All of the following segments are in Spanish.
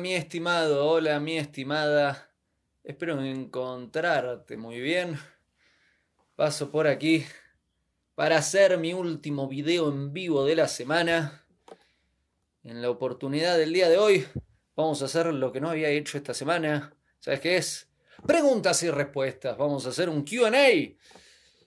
mi estimado, hola mi estimada. Espero encontrarte muy bien. Paso por aquí para hacer mi último video en vivo de la semana. En la oportunidad del día de hoy vamos a hacer lo que no había hecho esta semana. ¿Sabes qué es? Preguntas y respuestas. Vamos a hacer un QA,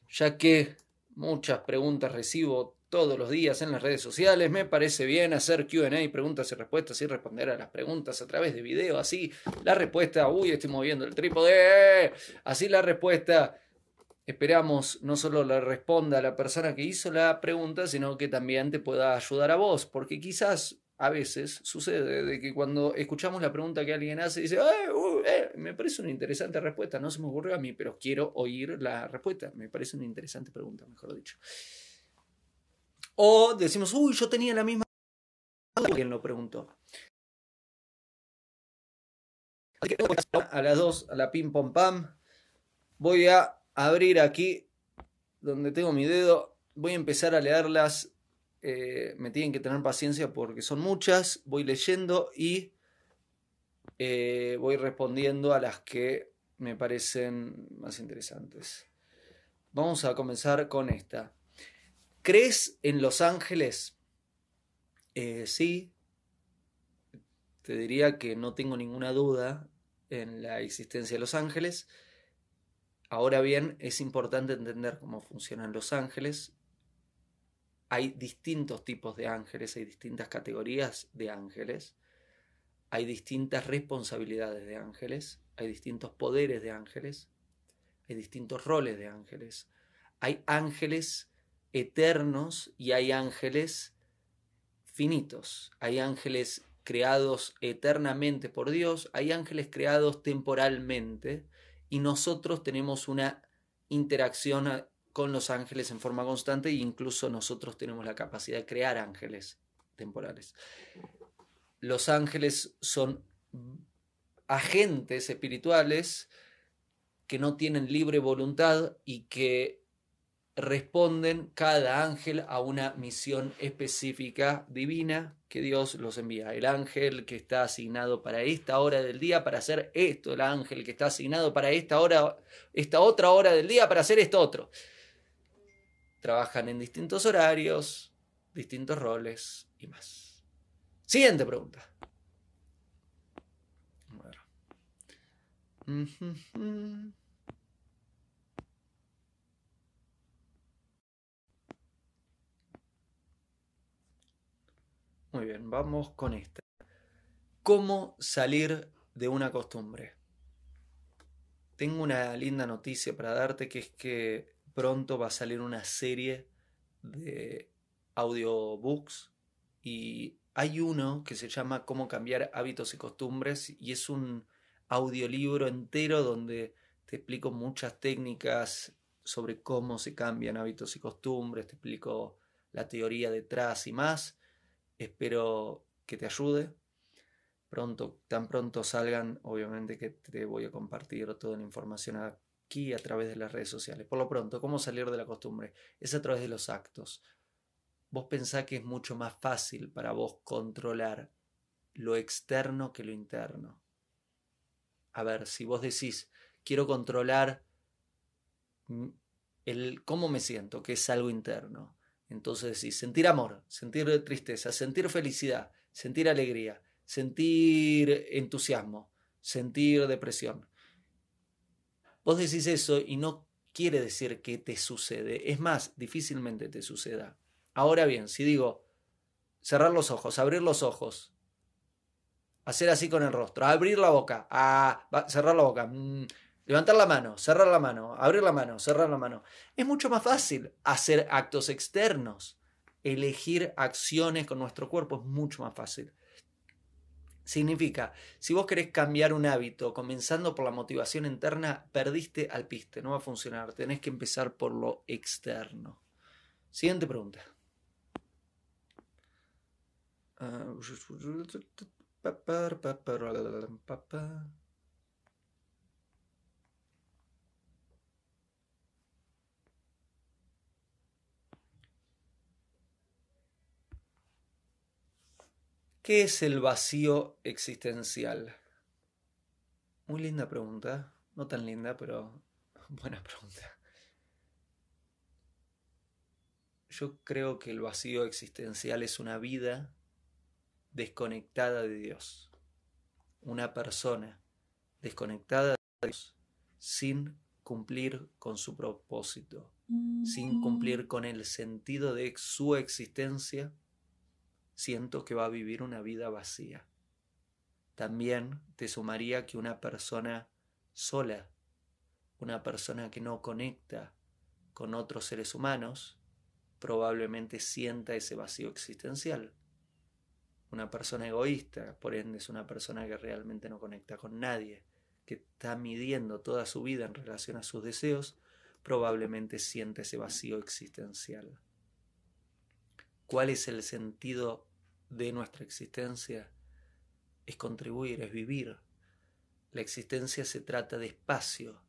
ya que muchas preguntas recibo todos los días en las redes sociales. Me parece bien hacer QA, preguntas y respuestas y responder a las preguntas a través de video. Así la respuesta, uy, estoy moviendo el trípode. Así la respuesta esperamos no solo le responda a la persona que hizo la pregunta, sino que también te pueda ayudar a vos, porque quizás a veces sucede de que cuando escuchamos la pregunta que alguien hace, dice, eh, me parece una interesante respuesta, no se me ocurrió a mí, pero quiero oír la respuesta, me parece una interesante pregunta, mejor dicho. O decimos, uy, yo tenía la misma... Alguien lo preguntó. A las dos, a la pim pom pam, voy a abrir aquí donde tengo mi dedo. Voy a empezar a leerlas. Eh, me tienen que tener paciencia porque son muchas. Voy leyendo y eh, voy respondiendo a las que me parecen más interesantes. Vamos a comenzar con esta. ¿Crees en los ángeles? Eh, sí. Te diría que no tengo ninguna duda en la existencia de los ángeles. Ahora bien, es importante entender cómo funcionan los ángeles. Hay distintos tipos de ángeles, hay distintas categorías de ángeles, hay distintas responsabilidades de ángeles, hay distintos poderes de ángeles, hay distintos roles de ángeles. Hay ángeles eternos y hay ángeles finitos. Hay ángeles creados eternamente por Dios, hay ángeles creados temporalmente y nosotros tenemos una interacción con los ángeles en forma constante e incluso nosotros tenemos la capacidad de crear ángeles temporales. Los ángeles son agentes espirituales que no tienen libre voluntad y que responden cada ángel a una misión específica divina que Dios los envía. El ángel que está asignado para esta hora del día para hacer esto, el ángel que está asignado para esta hora, esta otra hora del día para hacer esto otro. Trabajan en distintos horarios, distintos roles y más. Siguiente pregunta. Muy bien, vamos con esta. ¿Cómo salir de una costumbre? Tengo una linda noticia para darte que es que pronto va a salir una serie de audiobooks y hay uno que se llama Cómo cambiar hábitos y costumbres y es un audiolibro entero donde te explico muchas técnicas sobre cómo se cambian hábitos y costumbres, te explico la teoría detrás y más. Espero que te ayude. Pronto, tan pronto salgan, obviamente que te voy a compartir toda la información aquí a través de las redes sociales. Por lo pronto, ¿cómo salir de la costumbre? Es a través de los actos. Vos pensás que es mucho más fácil para vos controlar lo externo que lo interno. A ver, si vos decís, quiero controlar el cómo me siento, que es algo interno. Entonces decís, sentir amor, sentir tristeza, sentir felicidad, sentir alegría, sentir entusiasmo, sentir depresión. Vos decís eso y no quiere decir que te sucede. Es más, difícilmente te suceda. Ahora bien, si digo cerrar los ojos, abrir los ojos, hacer así con el rostro, abrir la boca, ah, cerrar la boca, mm, levantar la mano, cerrar la mano, abrir la mano, cerrar la mano. Es mucho más fácil hacer actos externos. Elegir acciones con nuestro cuerpo es mucho más fácil. Significa, si vos querés cambiar un hábito comenzando por la motivación interna, perdiste al piste, no va a funcionar. Tenés que empezar por lo externo. Siguiente pregunta. ¿Qué es el vacío existencial? Muy linda pregunta. No tan linda, pero buena pregunta. Yo creo que el vacío existencial es una vida desconectada de Dios. Una persona desconectada de Dios sin cumplir con su propósito, sin cumplir con el sentido de su existencia, siento que va a vivir una vida vacía. También te sumaría que una persona sola, una persona que no conecta con otros seres humanos, probablemente sienta ese vacío existencial. Una persona egoísta, por ende, es una persona que realmente no conecta con nadie, que está midiendo toda su vida en relación a sus deseos, probablemente sienta ese vacío existencial. ¿Cuál es el sentido de nuestra existencia? Es contribuir, es vivir. La existencia se trata de espacio,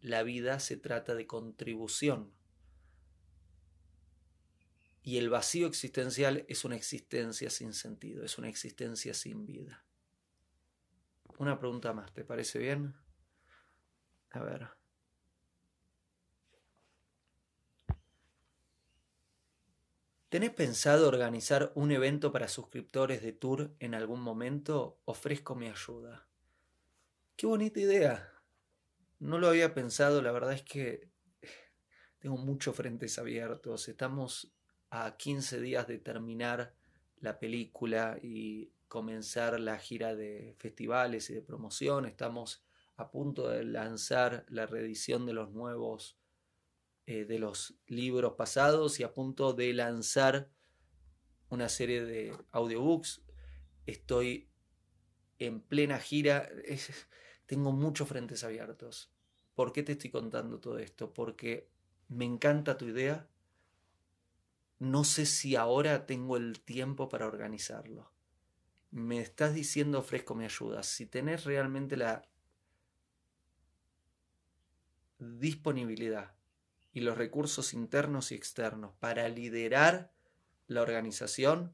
la vida se trata de contribución. Y el vacío existencial es una existencia sin sentido, es una existencia sin vida. Una pregunta más, ¿te parece bien? A ver. ¿Tenés pensado organizar un evento para suscriptores de Tour en algún momento? Ofrezco mi ayuda. Qué bonita idea. No lo había pensado, la verdad es que tengo muchos frentes abiertos. Estamos a 15 días de terminar la película y comenzar la gira de festivales y de promoción. Estamos a punto de lanzar la reedición de los nuevos, eh, de los libros pasados y a punto de lanzar una serie de audiobooks. Estoy en plena gira. tengo muchos frentes abiertos. ¿Por qué te estoy contando todo esto? Porque me encanta tu idea, no sé si ahora tengo el tiempo para organizarlo. Me estás diciendo ofrezco mi ayuda. Si tenés realmente la disponibilidad y los recursos internos y externos para liderar la organización,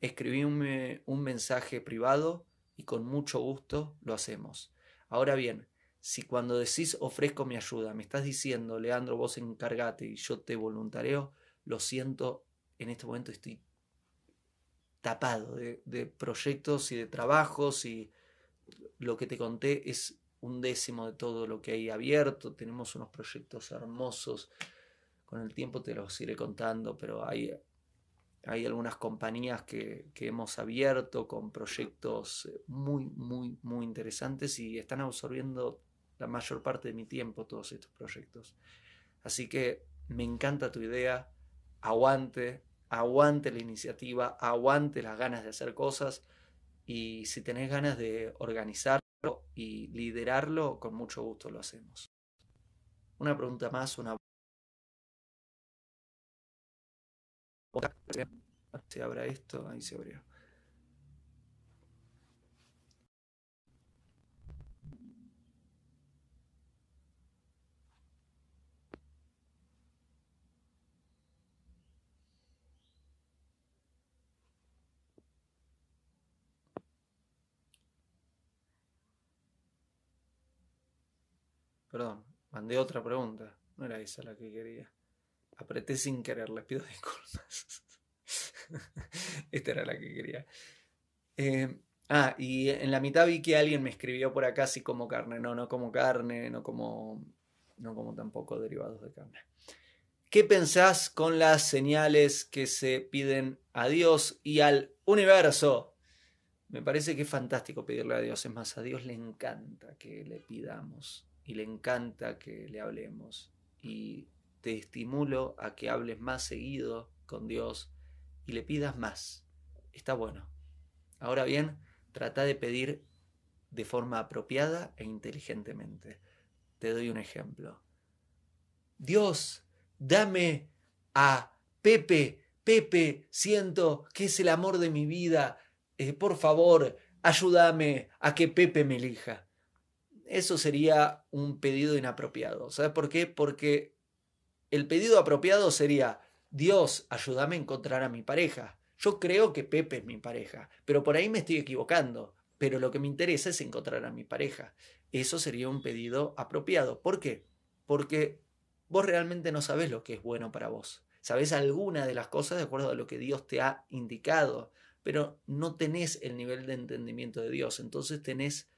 escribíme un mensaje privado y con mucho gusto lo hacemos. Ahora bien, si cuando decís ofrezco mi ayuda me estás diciendo, Leandro, vos encargate y yo te voluntareo, lo siento, en este momento estoy tapado de, proyectos y de trabajos y lo que te conté es un décimo de todo lo que hay abierto. Tenemos unos proyectos hermosos. Con el tiempo te los iré contando, pero hay, hay algunas compañías que, que, hemos abierto con proyectos muy, muy, muy interesantes y están absorbiendo la mayor parte de mi tiempo todos estos proyectos. Así que me encanta tu idea aguante, aguante la iniciativa, aguante las ganas de hacer cosas y si tenés ganas de organizarlo y liderarlo, con mucho gusto lo hacemos. Una pregunta más, una... Se abra esto, ahí se abrió. Perdón, mandé otra pregunta. No era esa la que quería. Apreté sin querer, les pido disculpas. Esta era la que quería. Eh, ah, y en la mitad vi que alguien me escribió por acá si como carne. No, no como carne, no como, no como tampoco derivados de carne. ¿Qué pensás con las señales que se piden a Dios y al universo? Me parece que es fantástico pedirle a Dios. Es más, a Dios le encanta que le pidamos y le encanta que le hablemos. Y te estimulo a que hables más seguido con Dios y le pidas más. Está bueno. Ahora bien, trata de pedir de forma apropiada e inteligentemente. Te doy un ejemplo. Dios, dame a Pepe. Pepe, siento que es el amor de mi vida. Eh, por favor, ayúdame a que Pepe me elija eso sería un pedido inapropiado. ¿Sabes por qué? Porque el pedido apropiado sería, Dios, ayúdame a encontrar a mi pareja. Yo creo que Pepe es mi pareja, pero por ahí me estoy equivocando. Pero lo que me interesa es encontrar a mi pareja. Eso sería un pedido apropiado. ¿Por qué? Porque vos realmente no sabés lo que es bueno para vos. Sabés alguna de las cosas de acuerdo a lo que Dios te ha indicado, pero no tenés el nivel de entendimiento de Dios. Entonces tenés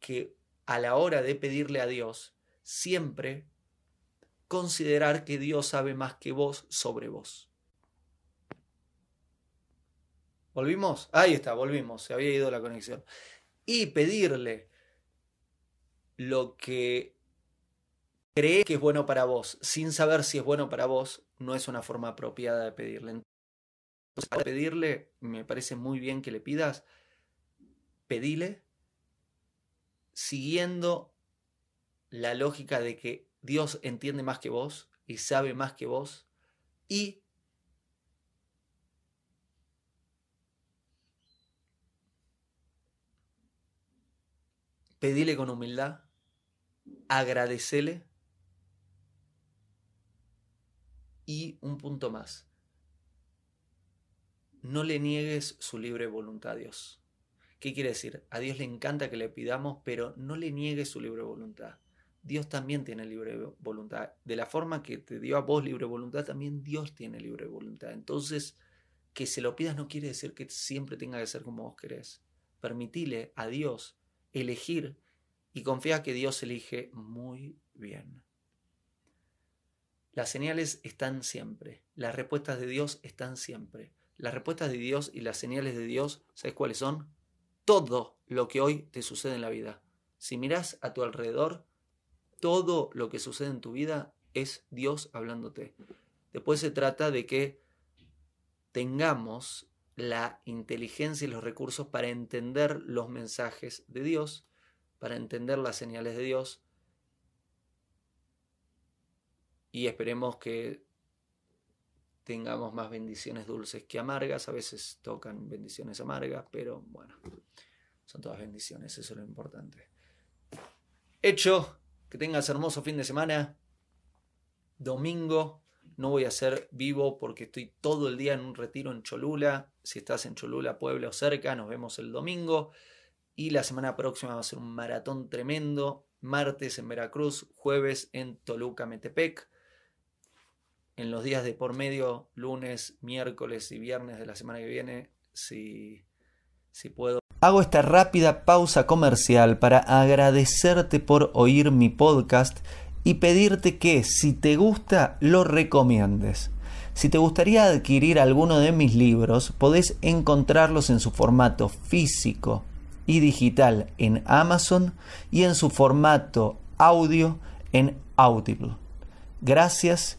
que a la hora de pedirle a Dios, siempre considerar que Dios sabe más que vos sobre vos. ¿Volvimos? Ahí está, volvimos, se había ido la conexión. Y pedirle lo que cree que es bueno para vos, sin saber si es bueno para vos, no es una forma apropiada de pedirle. Entonces, pedirle, me parece muy bien que le pidas, pedile siguiendo la lógica de que Dios entiende más que vos y sabe más que vos y pedile con humildad, agradecele y un punto más, no le niegues su libre voluntad a Dios. ¿Qué quiere decir? A Dios le encanta que le pidamos, pero no le niegues su libre voluntad. Dios también tiene libre voluntad. De la forma que te dio a vos libre voluntad, también Dios tiene libre voluntad. Entonces, que se lo pidas no quiere decir que siempre tenga que ser como vos querés. Permitile a Dios elegir y confía que Dios elige muy bien. Las señales están siempre, las respuestas de Dios están siempre. Las respuestas de Dios y las señales de Dios, ¿sabes cuáles son? Todo lo que hoy te sucede en la vida. Si miras a tu alrededor, todo lo que sucede en tu vida es Dios hablándote. Después se trata de que tengamos la inteligencia y los recursos para entender los mensajes de Dios para entender las señales de Dios y esperemos que tengamos más bendiciones dulces que amargas. A veces tocan bendiciones amargas, pero bueno, son todas bendiciones, eso es lo importante. Hecho, que tengas hermoso fin de semana. Domingo no voy a ser vivo porque estoy todo el día en un retiro en Cholula. Si estás en Cholula, Puebla o cerca, nos vemos el domingo. Y la semana próxima va a ser un maratón tremendo. Martes en Veracruz, jueves en Toluca, Metepec. En los días de por medio, lunes, miércoles y viernes de la semana que viene, si, si puedo. Hago esta rápida pausa comercial para agradecerte por oír mi podcast y pedirte que si te gusta lo recomiendes. Si te gustaría adquirir alguno de mis libros, podés encontrarlos en su formato físico y digital en Amazon y en su formato audio en Audible. Gracias